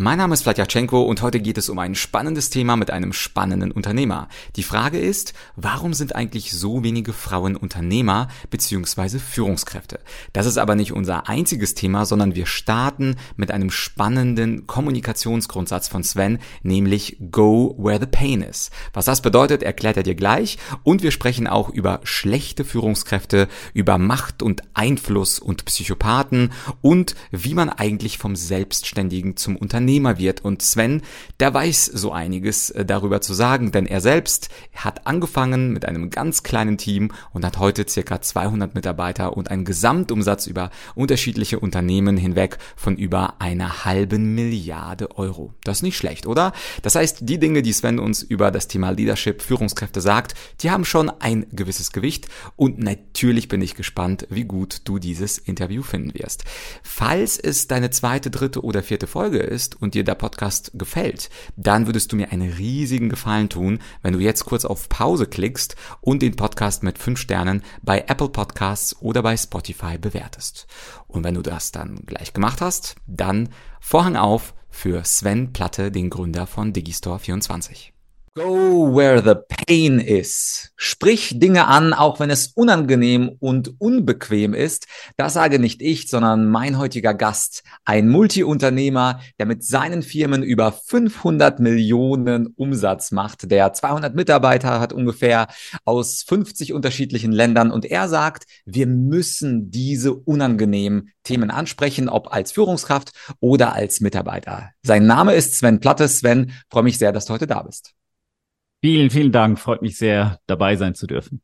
Mein Name ist Vladyachenko und heute geht es um ein spannendes Thema mit einem spannenden Unternehmer. Die Frage ist, warum sind eigentlich so wenige Frauen Unternehmer bzw. Führungskräfte? Das ist aber nicht unser einziges Thema, sondern wir starten mit einem spannenden Kommunikationsgrundsatz von Sven, nämlich Go where the pain is. Was das bedeutet, erklärt er dir gleich und wir sprechen auch über schlechte Führungskräfte, über Macht und Einfluss und Psychopathen und wie man eigentlich vom Selbstständigen zum Unternehmer Unternehmer wird. Und Sven, der weiß so einiges äh, darüber zu sagen, denn er selbst hat angefangen mit einem ganz kleinen Team und hat heute circa 200 Mitarbeiter und einen Gesamtumsatz über unterschiedliche Unternehmen hinweg von über einer halben Milliarde Euro. Das ist nicht schlecht, oder? Das heißt, die Dinge, die Sven uns über das Thema Leadership, Führungskräfte sagt, die haben schon ein gewisses Gewicht und natürlich bin ich gespannt, wie gut du dieses Interview finden wirst. Falls es deine zweite, dritte oder vierte Folge ist und dir der Podcast gefällt, dann würdest du mir einen riesigen Gefallen tun, wenn du jetzt kurz auf Pause klickst und den Podcast mit 5 Sternen bei Apple Podcasts oder bei Spotify bewertest. Und wenn du das dann gleich gemacht hast, dann Vorhang auf für Sven Platte, den Gründer von Digistore24. Go where the pain is. Sprich Dinge an, auch wenn es unangenehm und unbequem ist. Das sage nicht ich, sondern mein heutiger Gast, ein Multiunternehmer, der mit seinen Firmen über 500 Millionen Umsatz macht, der 200 Mitarbeiter hat ungefähr aus 50 unterschiedlichen Ländern und er sagt, wir müssen diese unangenehmen Themen ansprechen, ob als Führungskraft oder als Mitarbeiter. Sein Name ist Sven Plattes. Sven, freue mich sehr, dass du heute da bist. Vielen, vielen Dank. Freut mich sehr, dabei sein zu dürfen.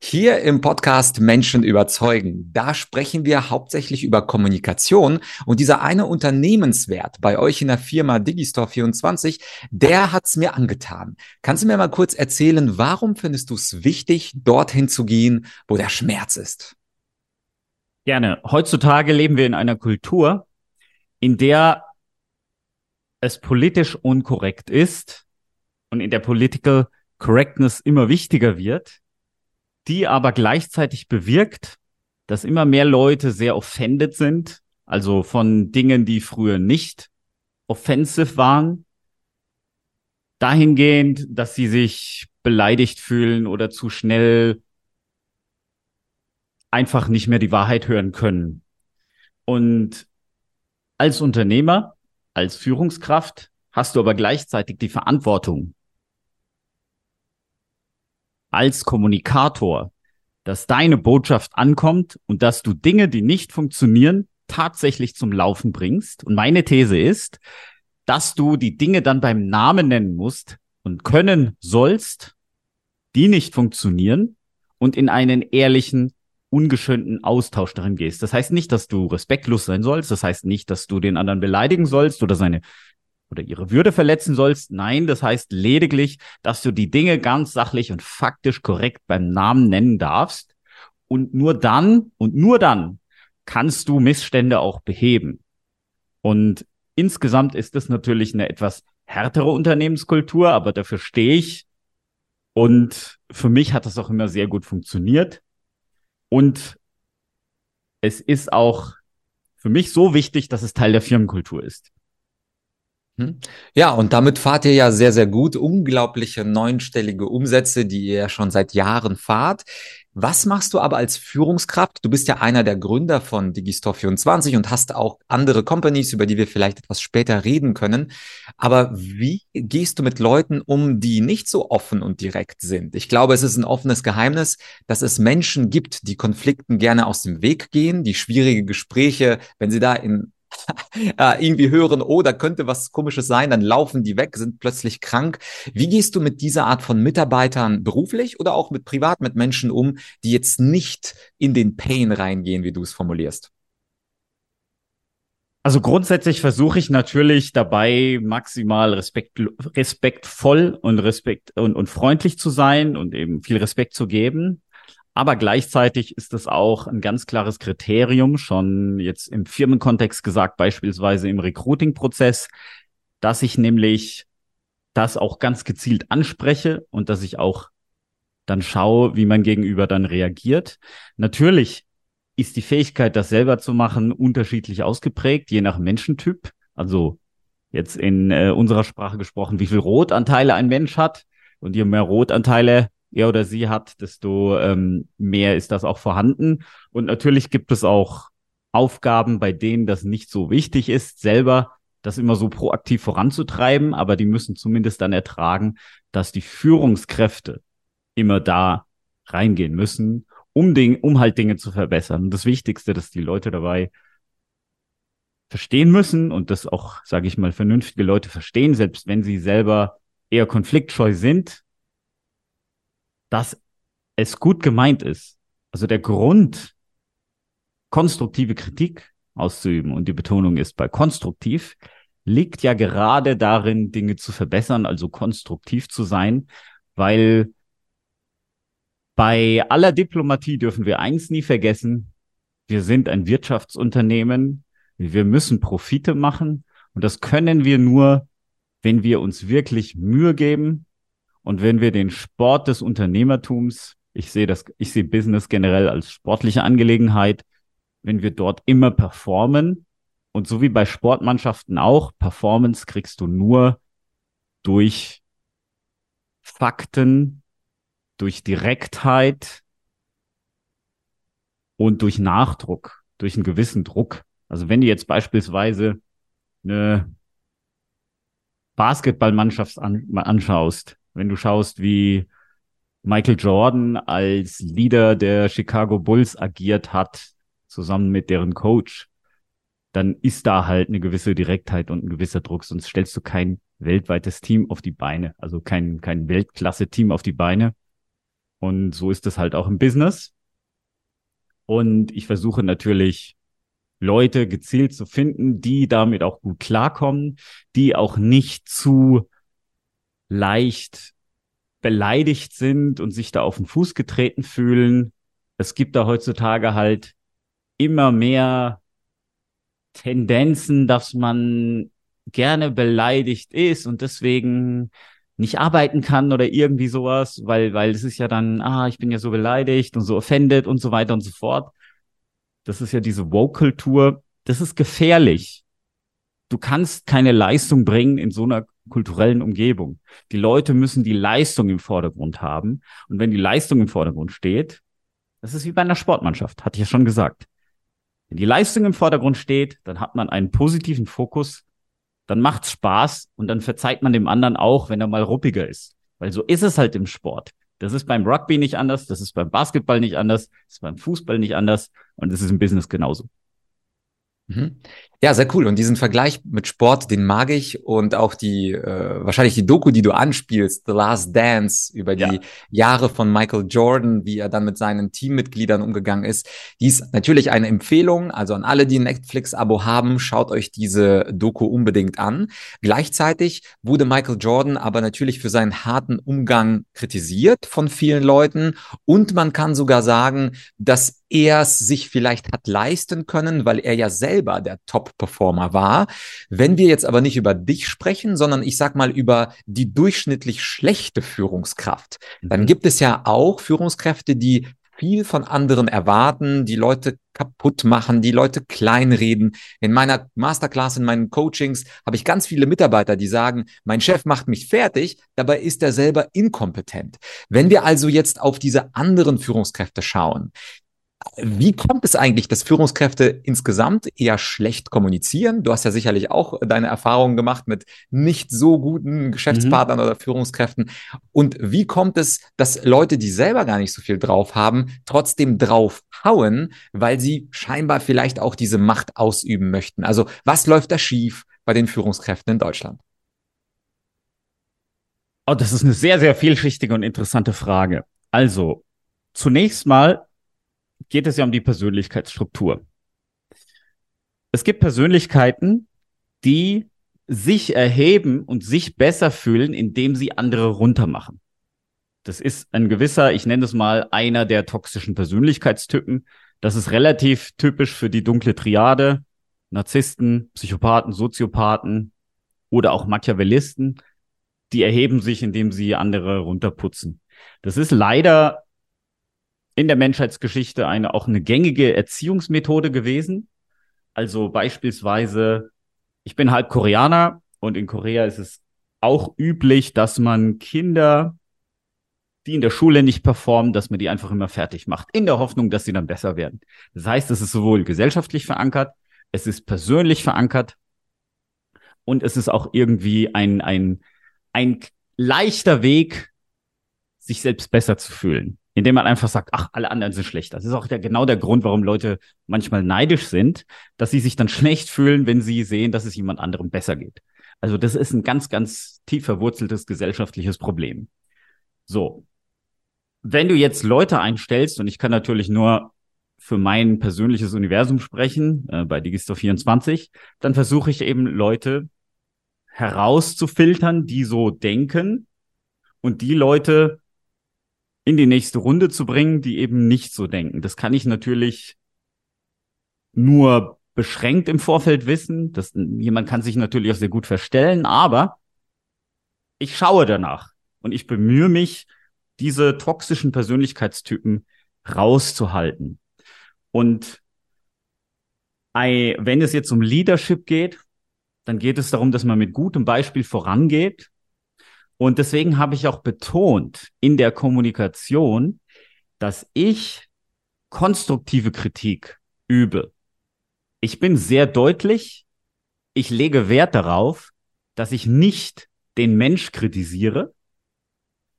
Hier im Podcast Menschen überzeugen, da sprechen wir hauptsächlich über Kommunikation und dieser eine Unternehmenswert bei euch in der Firma Digistore24, der hat's mir angetan. Kannst du mir mal kurz erzählen, warum findest du es wichtig, dorthin zu gehen, wo der Schmerz ist? Gerne. Heutzutage leben wir in einer Kultur, in der es politisch unkorrekt ist, und in der Political Correctness immer wichtiger wird, die aber gleichzeitig bewirkt, dass immer mehr Leute sehr offended sind, also von Dingen, die früher nicht offensive waren, dahingehend, dass sie sich beleidigt fühlen oder zu schnell einfach nicht mehr die Wahrheit hören können. Und als Unternehmer, als Führungskraft hast du aber gleichzeitig die Verantwortung, als Kommunikator, dass deine Botschaft ankommt und dass du Dinge, die nicht funktionieren, tatsächlich zum Laufen bringst. Und meine These ist, dass du die Dinge dann beim Namen nennen musst und können sollst, die nicht funktionieren und in einen ehrlichen, ungeschönten Austausch darin gehst. Das heißt nicht, dass du respektlos sein sollst. Das heißt nicht, dass du den anderen beleidigen sollst oder seine oder ihre Würde verletzen sollst. Nein, das heißt lediglich, dass du die Dinge ganz sachlich und faktisch korrekt beim Namen nennen darfst. Und nur dann und nur dann kannst du Missstände auch beheben. Und insgesamt ist das natürlich eine etwas härtere Unternehmenskultur, aber dafür stehe ich. Und für mich hat das auch immer sehr gut funktioniert. Und es ist auch für mich so wichtig, dass es Teil der Firmenkultur ist. Hm? Ja, und damit fahrt ihr ja sehr, sehr gut. Unglaubliche neunstellige Umsätze, die ihr ja schon seit Jahren fahrt. Was machst du aber als Führungskraft? Du bist ja einer der Gründer von Digistore24 und hast auch andere Companies, über die wir vielleicht etwas später reden können. Aber wie gehst du mit Leuten um, die nicht so offen und direkt sind? Ich glaube, es ist ein offenes Geheimnis, dass es Menschen gibt, die Konflikten gerne aus dem Weg gehen, die schwierige Gespräche, wenn sie da in irgendwie hören, oh, da könnte was Komisches sein, dann laufen die weg, sind plötzlich krank. Wie gehst du mit dieser Art von Mitarbeitern beruflich oder auch mit privat mit Menschen um, die jetzt nicht in den Pain reingehen, wie du es formulierst? Also grundsätzlich versuche ich natürlich dabei maximal respekt, respektvoll und respekt und, und freundlich zu sein und eben viel Respekt zu geben. Aber gleichzeitig ist es auch ein ganz klares Kriterium, schon jetzt im Firmenkontext gesagt, beispielsweise im Recruiting-Prozess, dass ich nämlich das auch ganz gezielt anspreche und dass ich auch dann schau, wie mein Gegenüber dann reagiert. Natürlich ist die Fähigkeit, das selber zu machen, unterschiedlich ausgeprägt, je nach Menschentyp. Also jetzt in äh, unserer Sprache gesprochen, wie viel Rotanteile ein Mensch hat. Und je mehr Rotanteile er oder sie hat, desto ähm, mehr ist das auch vorhanden. Und natürlich gibt es auch Aufgaben, bei denen das nicht so wichtig ist, selber das immer so proaktiv voranzutreiben, aber die müssen zumindest dann ertragen, dass die Führungskräfte immer da reingehen müssen, um, Ding, um halt Dinge zu verbessern. Und das Wichtigste, dass die Leute dabei verstehen müssen und das auch, sage ich mal, vernünftige Leute verstehen, selbst wenn sie selber eher konfliktscheu sind, dass es gut gemeint ist. Also der Grund, konstruktive Kritik auszuüben, und die Betonung ist bei konstruktiv, liegt ja gerade darin, Dinge zu verbessern, also konstruktiv zu sein, weil bei aller Diplomatie dürfen wir eins nie vergessen, wir sind ein Wirtschaftsunternehmen, wir müssen Profite machen und das können wir nur, wenn wir uns wirklich Mühe geben und wenn wir den Sport des Unternehmertums, ich sehe das, ich sehe Business generell als sportliche Angelegenheit, wenn wir dort immer performen und so wie bei Sportmannschaften auch, Performance kriegst du nur durch Fakten, durch Direktheit und durch Nachdruck, durch einen gewissen Druck. Also wenn du jetzt beispielsweise eine Basketballmannschaft an, anschaust, wenn du schaust, wie Michael Jordan als Leader der Chicago Bulls agiert hat, zusammen mit deren Coach, dann ist da halt eine gewisse Direktheit und ein gewisser Druck, sonst stellst du kein weltweites Team auf die Beine, also kein, kein Weltklasse-Team auf die Beine. Und so ist es halt auch im Business. Und ich versuche natürlich Leute gezielt zu finden, die damit auch gut klarkommen, die auch nicht zu leicht beleidigt sind und sich da auf den Fuß getreten fühlen. Es gibt da heutzutage halt immer mehr Tendenzen, dass man gerne beleidigt ist und deswegen nicht arbeiten kann oder irgendwie sowas, weil, weil es ist ja dann, ah, ich bin ja so beleidigt und so offended und so weiter und so fort. Das ist ja diese Woke-Kultur. Das ist gefährlich. Du kannst keine Leistung bringen in so einer kulturellen Umgebung. Die Leute müssen die Leistung im Vordergrund haben. Und wenn die Leistung im Vordergrund steht, das ist wie bei einer Sportmannschaft, hatte ich ja schon gesagt. Wenn die Leistung im Vordergrund steht, dann hat man einen positiven Fokus, dann macht's Spaß und dann verzeiht man dem anderen auch, wenn er mal ruppiger ist. Weil so ist es halt im Sport. Das ist beim Rugby nicht anders, das ist beim Basketball nicht anders, das ist beim Fußball nicht anders und das ist im Business genauso. Mhm. Ja, sehr cool. Und diesen Vergleich mit Sport, den mag ich. Und auch die, äh, wahrscheinlich die Doku, die du anspielst, The Last Dance, über die ja. Jahre von Michael Jordan, wie er dann mit seinen Teammitgliedern umgegangen ist. Die ist natürlich eine Empfehlung. Also an alle, die ein Netflix-Abo haben, schaut euch diese Doku unbedingt an. Gleichzeitig wurde Michael Jordan aber natürlich für seinen harten Umgang kritisiert von vielen Leuten. Und man kann sogar sagen, dass er es sich vielleicht hat leisten können, weil er ja selber der Top-Performer war. Wenn wir jetzt aber nicht über dich sprechen, sondern ich sag mal über die durchschnittlich schlechte Führungskraft, dann mhm. gibt es ja auch Führungskräfte, die viel von anderen erwarten, die Leute kaputt machen, die Leute kleinreden. In meiner Masterclass, in meinen Coachings habe ich ganz viele Mitarbeiter, die sagen, mein Chef macht mich fertig, dabei ist er selber inkompetent. Wenn wir also jetzt auf diese anderen Führungskräfte schauen, wie kommt es eigentlich, dass Führungskräfte insgesamt eher schlecht kommunizieren? Du hast ja sicherlich auch deine Erfahrungen gemacht mit nicht so guten Geschäftspartnern mhm. oder Führungskräften. Und wie kommt es, dass Leute, die selber gar nicht so viel drauf haben, trotzdem drauf hauen, weil sie scheinbar vielleicht auch diese Macht ausüben möchten? Also was läuft da schief bei den Führungskräften in Deutschland? Oh, das ist eine sehr, sehr vielschichtige und interessante Frage. Also, zunächst mal geht es ja um die Persönlichkeitsstruktur. Es gibt Persönlichkeiten, die sich erheben und sich besser fühlen, indem sie andere runtermachen. Das ist ein gewisser, ich nenne es mal, einer der toxischen Persönlichkeitstypen. Das ist relativ typisch für die dunkle Triade. Narzissten, Psychopathen, Soziopathen oder auch Machiavellisten. Die erheben sich, indem sie andere runterputzen. Das ist leider in der Menschheitsgeschichte eine auch eine gängige Erziehungsmethode gewesen. Also beispielsweise, ich bin halb Koreaner und in Korea ist es auch üblich, dass man Kinder, die in der Schule nicht performen, dass man die einfach immer fertig macht, in der Hoffnung, dass sie dann besser werden. Das heißt, es ist sowohl gesellschaftlich verankert, es ist persönlich verankert und es ist auch irgendwie ein, ein, ein leichter Weg, sich selbst besser zu fühlen indem man einfach sagt, ach, alle anderen sind schlecht. Das ist auch der, genau der Grund, warum Leute manchmal neidisch sind, dass sie sich dann schlecht fühlen, wenn sie sehen, dass es jemand anderem besser geht. Also das ist ein ganz, ganz tief verwurzeltes gesellschaftliches Problem. So. Wenn du jetzt Leute einstellst, und ich kann natürlich nur für mein persönliches Universum sprechen, äh, bei Digistore 24, dann versuche ich eben Leute herauszufiltern, die so denken und die Leute in die nächste Runde zu bringen, die eben nicht so denken. Das kann ich natürlich nur beschränkt im Vorfeld wissen. Das, jemand kann sich natürlich auch sehr gut verstellen, aber ich schaue danach und ich bemühe mich, diese toxischen Persönlichkeitstypen rauszuhalten. Und wenn es jetzt um Leadership geht, dann geht es darum, dass man mit gutem Beispiel vorangeht und deswegen habe ich auch betont in der Kommunikation, dass ich konstruktive Kritik übe. Ich bin sehr deutlich. Ich lege Wert darauf, dass ich nicht den Mensch kritisiere,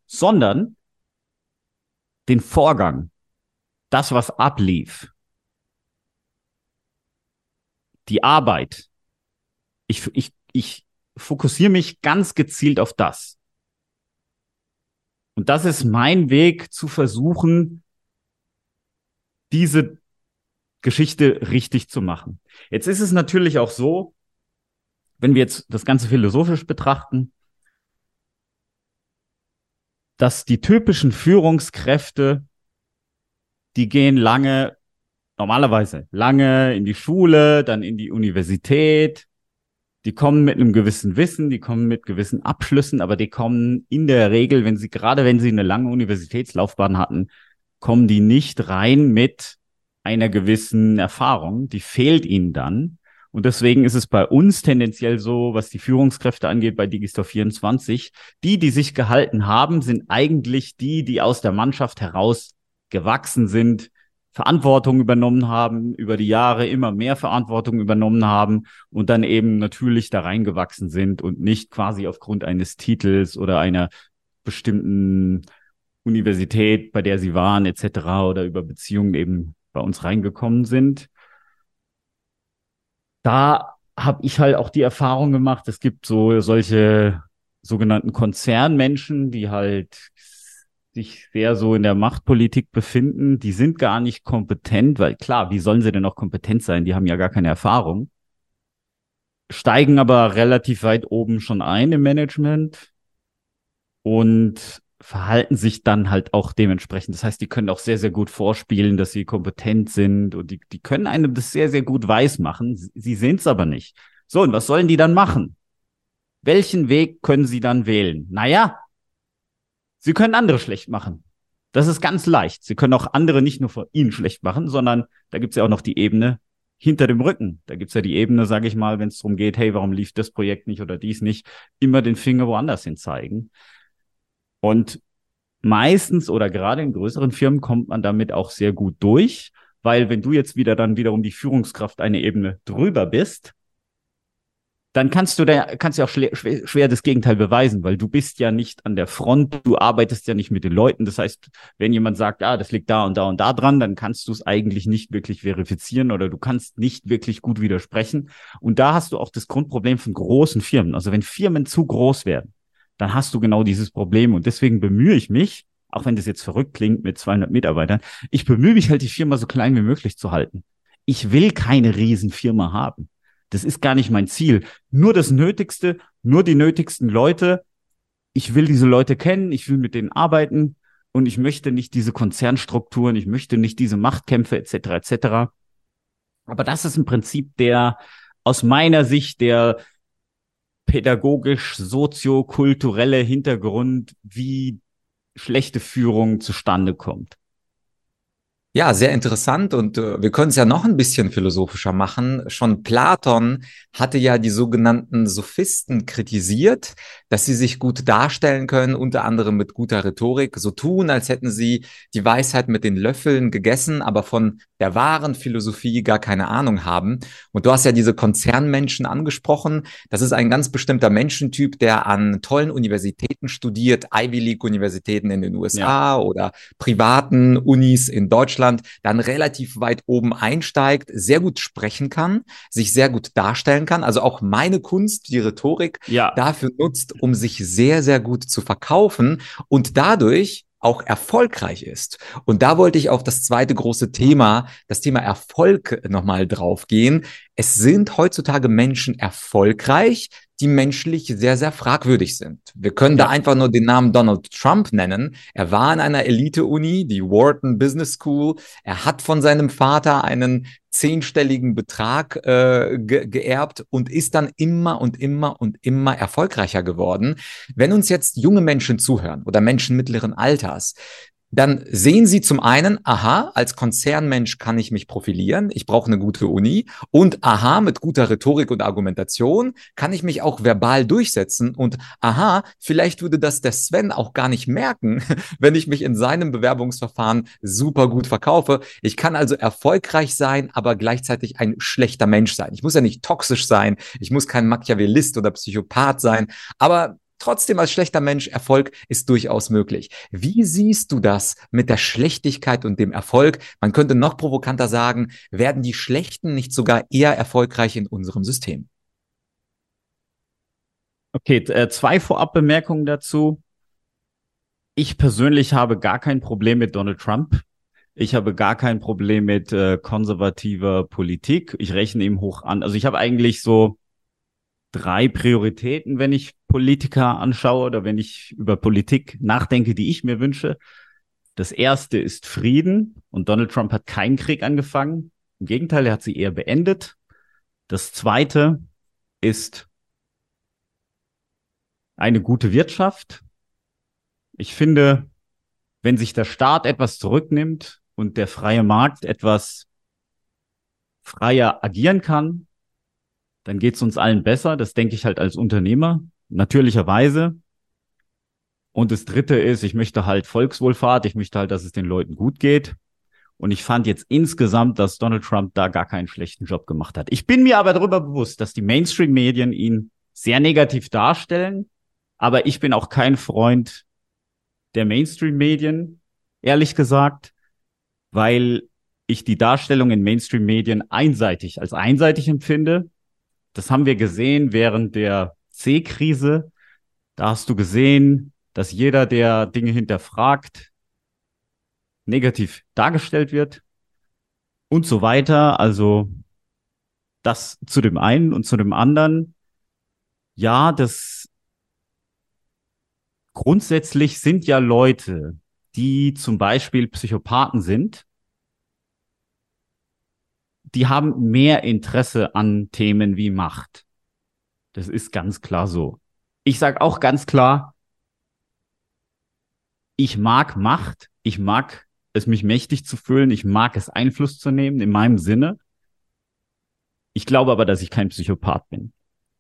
sondern den Vorgang, das, was ablief, die Arbeit. Ich, ich, ich fokussiere mich ganz gezielt auf das. Und das ist mein Weg zu versuchen, diese Geschichte richtig zu machen. Jetzt ist es natürlich auch so, wenn wir jetzt das Ganze philosophisch betrachten, dass die typischen Führungskräfte, die gehen lange, normalerweise lange in die Schule, dann in die Universität, die kommen mit einem gewissen Wissen, die kommen mit gewissen Abschlüssen, aber die kommen in der Regel, wenn sie, gerade wenn sie eine lange Universitätslaufbahn hatten, kommen die nicht rein mit einer gewissen Erfahrung. Die fehlt ihnen dann. Und deswegen ist es bei uns tendenziell so, was die Führungskräfte angeht, bei Digistore 24, die, die sich gehalten haben, sind eigentlich die, die aus der Mannschaft heraus gewachsen sind, Verantwortung übernommen haben, über die Jahre immer mehr Verantwortung übernommen haben und dann eben natürlich da reingewachsen sind und nicht quasi aufgrund eines Titels oder einer bestimmten Universität, bei der sie waren, etc. oder über Beziehungen eben bei uns reingekommen sind. Da habe ich halt auch die Erfahrung gemacht, es gibt so solche sogenannten Konzernmenschen, die halt sich sehr so in der Machtpolitik befinden, die sind gar nicht kompetent, weil klar, wie sollen sie denn noch kompetent sein? Die haben ja gar keine Erfahrung. Steigen aber relativ weit oben schon ein im Management und verhalten sich dann halt auch dementsprechend. Das heißt, die können auch sehr, sehr gut vorspielen, dass sie kompetent sind und die, die können einem das sehr, sehr gut weismachen. Sie sind es aber nicht. So, und was sollen die dann machen? Welchen Weg können sie dann wählen? Naja, Sie können andere schlecht machen. Das ist ganz leicht. Sie können auch andere nicht nur vor Ihnen schlecht machen, sondern da gibt's ja auch noch die Ebene hinter dem Rücken. Da gibt's ja die Ebene, sage ich mal, wenn es darum geht, hey, warum lief das Projekt nicht oder dies nicht, immer den Finger woanders hin zeigen. Und meistens oder gerade in größeren Firmen kommt man damit auch sehr gut durch, weil wenn du jetzt wieder dann wiederum die Führungskraft eine Ebene drüber bist, dann kannst du da kannst du auch schwer, schwer, schwer das Gegenteil beweisen, weil du bist ja nicht an der Front, du arbeitest ja nicht mit den Leuten. Das heißt, wenn jemand sagt, ah, das liegt da und da und da dran, dann kannst du es eigentlich nicht wirklich verifizieren oder du kannst nicht wirklich gut widersprechen. Und da hast du auch das Grundproblem von großen Firmen. Also wenn Firmen zu groß werden, dann hast du genau dieses Problem. Und deswegen bemühe ich mich, auch wenn das jetzt verrückt klingt mit 200 Mitarbeitern, ich bemühe mich halt, die Firma so klein wie möglich zu halten. Ich will keine Riesenfirma haben. Das ist gar nicht mein Ziel. Nur das Nötigste, nur die nötigsten Leute. Ich will diese Leute kennen, ich will mit denen arbeiten und ich möchte nicht diese Konzernstrukturen, ich möchte nicht diese Machtkämpfe etc. etc. Aber das ist im Prinzip der aus meiner Sicht der pädagogisch soziokulturelle Hintergrund, wie schlechte Führung zustande kommt. Ja, sehr interessant und äh, wir können es ja noch ein bisschen philosophischer machen. Schon Platon hatte ja die sogenannten Sophisten kritisiert, dass sie sich gut darstellen können, unter anderem mit guter Rhetorik, so tun, als hätten sie die Weisheit mit den Löffeln gegessen, aber von der wahren Philosophie gar keine Ahnung haben. Und du hast ja diese Konzernmenschen angesprochen. Das ist ein ganz bestimmter Menschentyp, der an tollen Universitäten studiert, Ivy League Universitäten in den USA ja. oder privaten Unis in Deutschland, dann relativ weit oben einsteigt, sehr gut sprechen kann, sich sehr gut darstellen kann. Also auch meine Kunst, die Rhetorik, ja. dafür nutzt, um sich sehr, sehr gut zu verkaufen und dadurch auch erfolgreich ist. Und da wollte ich auf das zweite große Thema, das Thema Erfolg nochmal draufgehen. Es sind heutzutage Menschen erfolgreich, die menschlich sehr, sehr fragwürdig sind. Wir können ja. da einfach nur den Namen Donald Trump nennen. Er war in einer Elite-Uni, die Wharton Business School. Er hat von seinem Vater einen zehnstelligen Betrag äh, ge geerbt und ist dann immer und immer und immer erfolgreicher geworden. Wenn uns jetzt junge Menschen zuhören oder Menschen mittleren Alters, dann sehen Sie zum einen, aha, als Konzernmensch kann ich mich profilieren, ich brauche eine gute Uni und aha, mit guter Rhetorik und Argumentation kann ich mich auch verbal durchsetzen und aha, vielleicht würde das der Sven auch gar nicht merken, wenn ich mich in seinem Bewerbungsverfahren super gut verkaufe. Ich kann also erfolgreich sein, aber gleichzeitig ein schlechter Mensch sein. Ich muss ja nicht toxisch sein, ich muss kein Machiavellist oder Psychopath sein, aber trotzdem als schlechter Mensch, Erfolg ist durchaus möglich. Wie siehst du das mit der Schlechtigkeit und dem Erfolg? Man könnte noch provokanter sagen, werden die Schlechten nicht sogar eher erfolgreich in unserem System? Okay, äh, zwei Vorabbemerkungen dazu. Ich persönlich habe gar kein Problem mit Donald Trump. Ich habe gar kein Problem mit äh, konservativer Politik. Ich rechne ihm hoch an. Also ich habe eigentlich so drei Prioritäten, wenn ich Politiker anschaue oder wenn ich über Politik nachdenke, die ich mir wünsche. Das erste ist Frieden und Donald Trump hat keinen Krieg angefangen. Im Gegenteil, er hat sie eher beendet. Das zweite ist eine gute Wirtschaft. Ich finde, wenn sich der Staat etwas zurücknimmt und der freie Markt etwas freier agieren kann, dann geht es uns allen besser. Das denke ich halt als Unternehmer, natürlicherweise. Und das dritte ist, ich möchte halt Volkswohlfahrt, ich möchte halt, dass es den Leuten gut geht. Und ich fand jetzt insgesamt, dass Donald Trump da gar keinen schlechten Job gemacht hat. Ich bin mir aber darüber bewusst, dass die Mainstream-Medien ihn sehr negativ darstellen. Aber ich bin auch kein Freund der Mainstream-Medien, ehrlich gesagt, weil ich die Darstellung in Mainstream-Medien einseitig als einseitig empfinde das haben wir gesehen während der C-Krise. Da hast du gesehen, dass jeder, der Dinge hinterfragt, negativ dargestellt wird und so weiter. Also das zu dem einen und zu dem anderen. Ja, das grundsätzlich sind ja Leute, die zum Beispiel Psychopathen sind, die haben mehr Interesse an Themen wie Macht. Das ist ganz klar so. Ich sage auch ganz klar, ich mag Macht, ich mag es, mich mächtig zu fühlen, ich mag es, Einfluss zu nehmen in meinem Sinne. Ich glaube aber, dass ich kein Psychopath bin.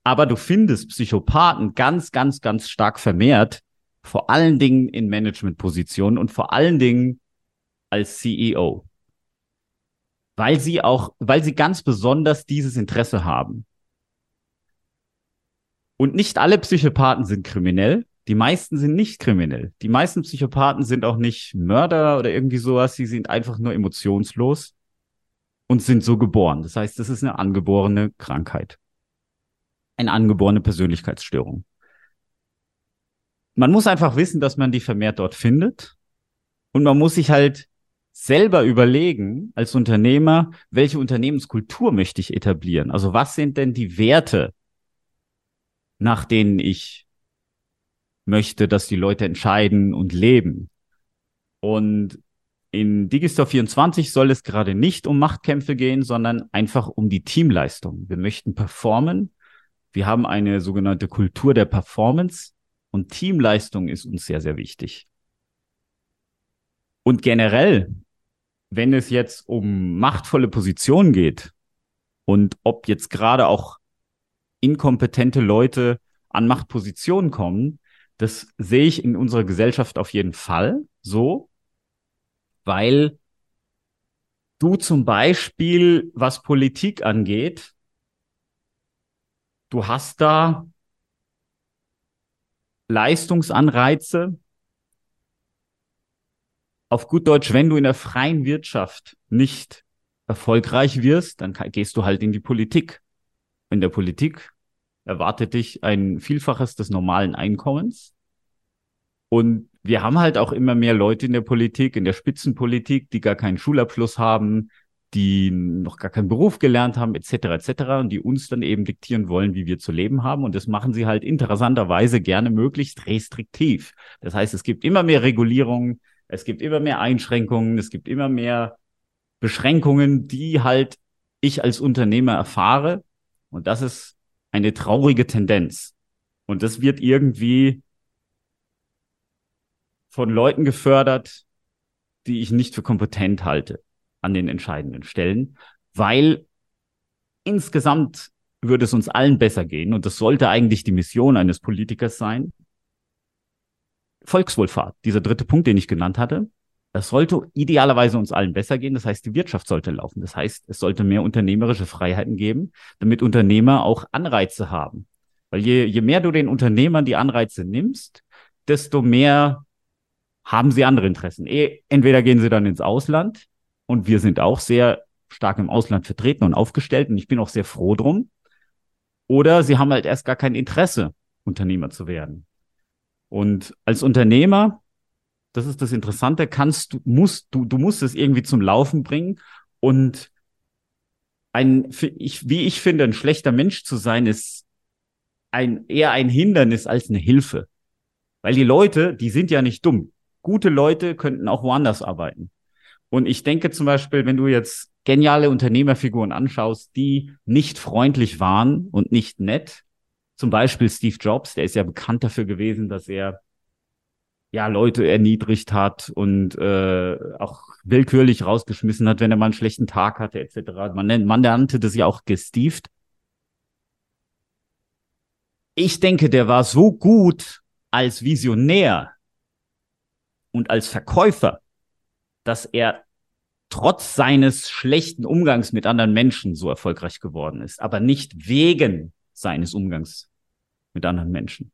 Aber du findest Psychopathen ganz, ganz, ganz stark vermehrt, vor allen Dingen in Managementpositionen und vor allen Dingen als CEO weil sie auch, weil sie ganz besonders dieses Interesse haben. Und nicht alle Psychopathen sind kriminell. Die meisten sind nicht kriminell. Die meisten Psychopathen sind auch nicht Mörder oder irgendwie sowas. Sie sind einfach nur emotionslos und sind so geboren. Das heißt, das ist eine angeborene Krankheit. Eine angeborene Persönlichkeitsstörung. Man muss einfach wissen, dass man die vermehrt dort findet. Und man muss sich halt selber überlegen als Unternehmer, welche Unternehmenskultur möchte ich etablieren? Also was sind denn die Werte, nach denen ich möchte, dass die Leute entscheiden und leben? Und in Digistore 24 soll es gerade nicht um Machtkämpfe gehen, sondern einfach um die Teamleistung. Wir möchten performen. Wir haben eine sogenannte Kultur der Performance und Teamleistung ist uns sehr, sehr wichtig. Und generell, wenn es jetzt um machtvolle Positionen geht und ob jetzt gerade auch inkompetente Leute an Machtpositionen kommen, das sehe ich in unserer Gesellschaft auf jeden Fall so, weil du zum Beispiel, was Politik angeht, du hast da Leistungsanreize. Auf gut Deutsch, wenn du in der freien Wirtschaft nicht erfolgreich wirst, dann gehst du halt in die Politik. In der Politik erwartet dich ein Vielfaches des normalen Einkommens. Und wir haben halt auch immer mehr Leute in der Politik, in der Spitzenpolitik, die gar keinen Schulabschluss haben, die noch gar keinen Beruf gelernt haben, etc. etc. und die uns dann eben diktieren wollen, wie wir zu leben haben. Und das machen sie halt interessanterweise gerne möglichst restriktiv. Das heißt, es gibt immer mehr Regulierungen, es gibt immer mehr Einschränkungen, es gibt immer mehr Beschränkungen, die halt ich als Unternehmer erfahre. Und das ist eine traurige Tendenz. Und das wird irgendwie von Leuten gefördert, die ich nicht für kompetent halte an den entscheidenden Stellen, weil insgesamt würde es uns allen besser gehen und das sollte eigentlich die Mission eines Politikers sein. Volkswohlfahrt, dieser dritte Punkt, den ich genannt hatte, das sollte idealerweise uns allen besser gehen. Das heißt, die Wirtschaft sollte laufen. Das heißt, es sollte mehr unternehmerische Freiheiten geben, damit Unternehmer auch Anreize haben. Weil je, je mehr du den Unternehmern die Anreize nimmst, desto mehr haben sie andere Interessen. Eh, entweder gehen sie dann ins Ausland und wir sind auch sehr stark im Ausland vertreten und aufgestellt und ich bin auch sehr froh drum. Oder sie haben halt erst gar kein Interesse, Unternehmer zu werden. Und als Unternehmer das ist das Interessante, kannst du, musst, du, du musst es irgendwie zum Laufen bringen und ein, ich, wie ich finde, ein schlechter Mensch zu sein, ist ein, eher ein Hindernis als eine Hilfe. Weil die Leute, die sind ja nicht dumm. Gute Leute könnten auch woanders arbeiten. Und ich denke zum Beispiel, wenn du jetzt geniale Unternehmerfiguren anschaust, die nicht freundlich waren und nicht nett, zum Beispiel Steve Jobs, der ist ja bekannt dafür gewesen, dass er ja Leute erniedrigt hat und äh, auch willkürlich rausgeschmissen hat, wenn er mal einen schlechten Tag hatte, etc. Man, nennt, man nannte das ja auch gestieft. Ich denke, der war so gut als Visionär und als Verkäufer, dass er trotz seines schlechten Umgangs mit anderen Menschen so erfolgreich geworden ist, aber nicht wegen seines Umgangs mit anderen Menschen.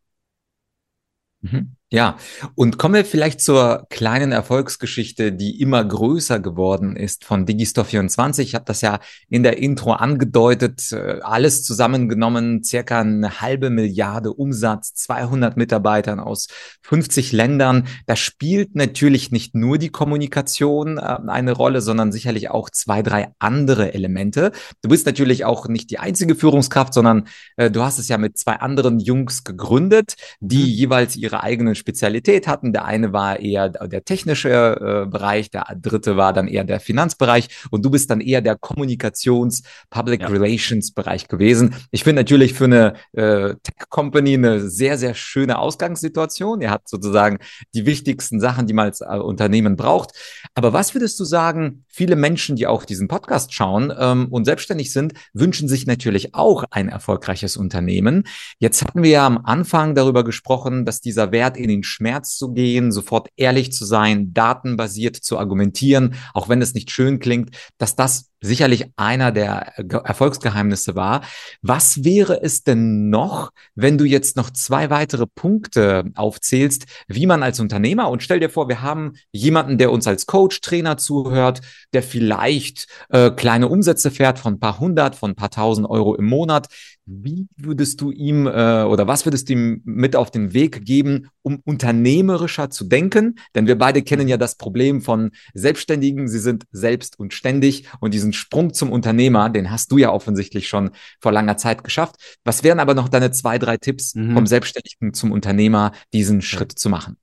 Mhm. Ja, und kommen wir vielleicht zur kleinen Erfolgsgeschichte, die immer größer geworden ist von Digistore24. Ich habe das ja in der Intro angedeutet. Äh, alles zusammengenommen, circa eine halbe Milliarde Umsatz, 200 Mitarbeitern aus 50 Ländern. Da spielt natürlich nicht nur die Kommunikation äh, eine Rolle, sondern sicherlich auch zwei, drei andere Elemente. Du bist natürlich auch nicht die einzige Führungskraft, sondern äh, du hast es ja mit zwei anderen Jungs gegründet, die mhm. jeweils ihre eigenen Spezialität hatten. Der eine war eher der technische äh, Bereich, der dritte war dann eher der Finanzbereich und du bist dann eher der Kommunikations-, Public ja. Relations-Bereich gewesen. Ich finde natürlich für eine äh, Tech-Company eine sehr, sehr schöne Ausgangssituation. Ihr habt sozusagen die wichtigsten Sachen, die man als äh, Unternehmen braucht. Aber was würdest du sagen, viele Menschen, die auch diesen Podcast schauen ähm, und selbstständig sind, wünschen sich natürlich auch ein erfolgreiches Unternehmen. Jetzt hatten wir ja am Anfang darüber gesprochen, dass dieser Wert in den Schmerz zu gehen, sofort ehrlich zu sein, datenbasiert zu argumentieren, auch wenn es nicht schön klingt, dass das sicherlich einer der Erfolgsgeheimnisse war. Was wäre es denn noch, wenn du jetzt noch zwei weitere Punkte aufzählst, wie man als Unternehmer und stell dir vor, wir haben jemanden, der uns als Coach, Trainer zuhört, der vielleicht äh, kleine Umsätze fährt von ein paar hundert, von ein paar tausend Euro im Monat. Wie würdest du ihm äh, oder was würdest du ihm mit auf den Weg geben, um unternehmerischer zu denken? Denn wir beide kennen ja das Problem von Selbstständigen. Sie sind selbst und ständig und diesen Sprung zum Unternehmer, den hast du ja offensichtlich schon vor langer Zeit geschafft. Was wären aber noch deine zwei, drei Tipps mhm. vom Selbstständigen zum Unternehmer, diesen Schritt zu machen?